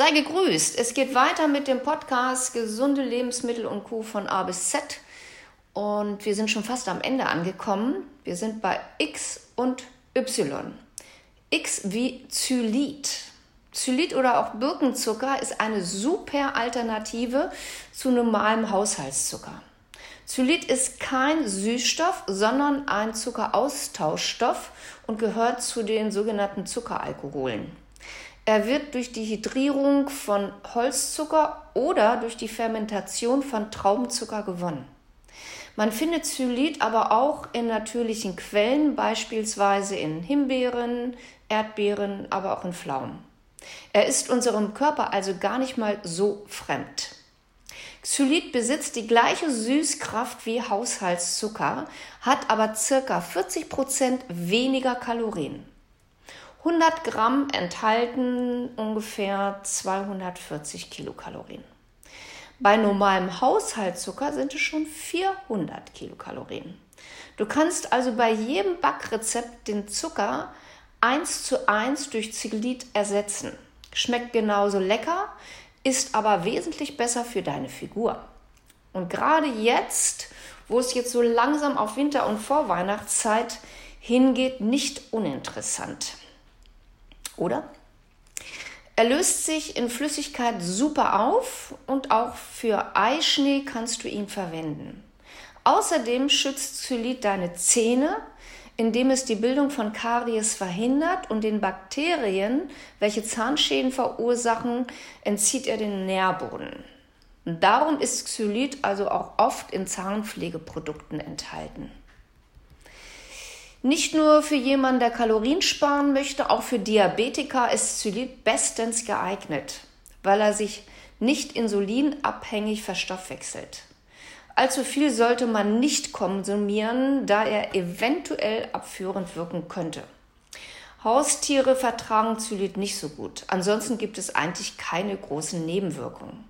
Sei gegrüßt. Es geht weiter mit dem Podcast Gesunde Lebensmittel und Kuh von A bis Z. Und wir sind schon fast am Ende angekommen. Wir sind bei X und Y. X wie Zylit. Zylit oder auch Birkenzucker ist eine super Alternative zu normalem Haushaltszucker. Zylit ist kein Süßstoff, sondern ein Zuckeraustauschstoff und gehört zu den sogenannten Zuckeralkoholen. Er wird durch die Hydrierung von Holzzucker oder durch die Fermentation von Traubenzucker gewonnen. Man findet Zylit aber auch in natürlichen Quellen, beispielsweise in Himbeeren, Erdbeeren, aber auch in Pflaumen. Er ist unserem Körper also gar nicht mal so fremd. Xylit besitzt die gleiche Süßkraft wie Haushaltszucker, hat aber circa 40 Prozent weniger Kalorien. 100 Gramm enthalten ungefähr 240 Kilokalorien. Bei normalem Haushaltszucker sind es schon 400 Kilokalorien. Du kannst also bei jedem Backrezept den Zucker eins zu eins durch Ziglit ersetzen. Schmeckt genauso lecker, ist aber wesentlich besser für deine Figur. Und gerade jetzt, wo es jetzt so langsam auf Winter- und Vorweihnachtszeit hingeht, nicht uninteressant. Oder? Er löst sich in Flüssigkeit super auf und auch für Eischnee kannst du ihn verwenden. Außerdem schützt Xylit deine Zähne, indem es die Bildung von Karies verhindert und den Bakterien, welche Zahnschäden verursachen, entzieht er den Nährboden. darum ist Xylit also auch oft in Zahnpflegeprodukten enthalten. Nicht nur für jemanden, der Kalorien sparen möchte, auch für Diabetiker ist Zylit bestens geeignet, weil er sich nicht insulinabhängig verstoffwechselt. Allzu viel sollte man nicht konsumieren, da er eventuell abführend wirken könnte. Haustiere vertragen Zylit nicht so gut. Ansonsten gibt es eigentlich keine großen Nebenwirkungen.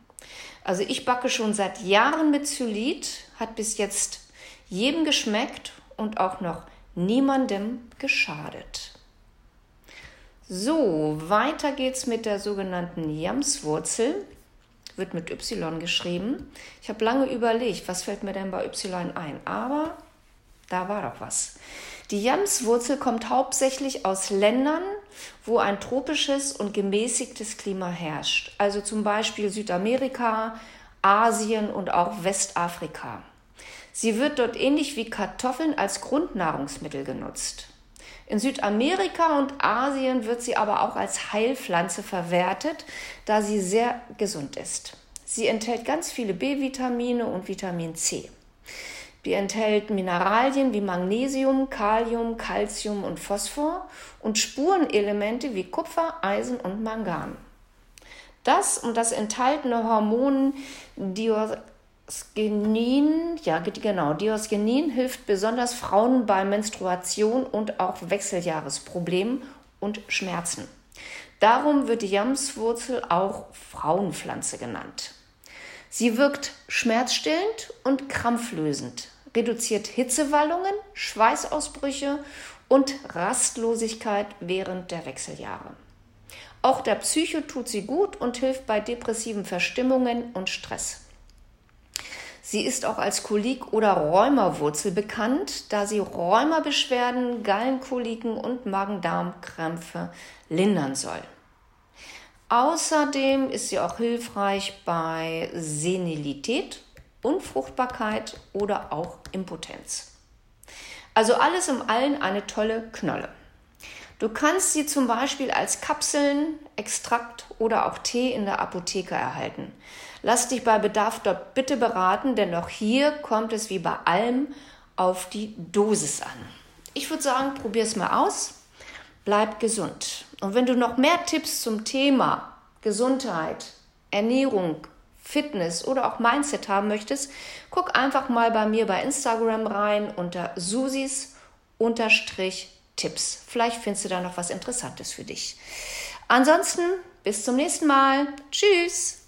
Also ich backe schon seit Jahren mit Zylit, hat bis jetzt jedem geschmeckt und auch noch niemandem geschadet. So, weiter geht's mit der sogenannten Jamswurzel. Wird mit Y geschrieben. Ich habe lange überlegt, was fällt mir denn bei Y ein? Aber da war doch was. Die Jamswurzel kommt hauptsächlich aus Ländern, wo ein tropisches und gemäßigtes Klima herrscht. Also zum Beispiel Südamerika, Asien und auch Westafrika. Sie wird dort ähnlich wie Kartoffeln als Grundnahrungsmittel genutzt. In Südamerika und Asien wird sie aber auch als Heilpflanze verwertet, da sie sehr gesund ist. Sie enthält ganz viele B-Vitamine und Vitamin C. Sie enthält Mineralien wie Magnesium, Kalium, Calcium und Phosphor und Spurenelemente wie Kupfer, Eisen und Mangan. Das und das enthaltene Hormon Dior Diosgenin, ja genau, Diosgenin hilft besonders Frauen bei Menstruation und auch Wechseljahresproblemen und Schmerzen. Darum wird die Jamswurzel auch Frauenpflanze genannt. Sie wirkt schmerzstillend und krampflösend, reduziert Hitzewallungen, Schweißausbrüche und Rastlosigkeit während der Wechseljahre. Auch der Psyche tut sie gut und hilft bei depressiven Verstimmungen und Stress. Sie ist auch als Kolik- oder Rheumawurzel bekannt, da sie Rheumabeschwerden, Gallenkoliken und Magen-Darm-Krämpfe lindern soll. Außerdem ist sie auch hilfreich bei Senilität, Unfruchtbarkeit oder auch Impotenz. Also alles im Allen eine tolle Knolle. Du kannst sie zum Beispiel als Kapseln, Extrakt oder auch Tee in der Apotheke erhalten. Lass dich bei Bedarf dort bitte beraten, denn auch hier kommt es wie bei allem auf die Dosis an. Ich würde sagen, probier es mal aus. Bleib gesund. Und wenn du noch mehr Tipps zum Thema Gesundheit, Ernährung, Fitness oder auch Mindset haben möchtest, guck einfach mal bei mir bei Instagram rein unter Susis Tipps. Vielleicht findest du da noch was Interessantes für dich. Ansonsten bis zum nächsten Mal. Tschüss.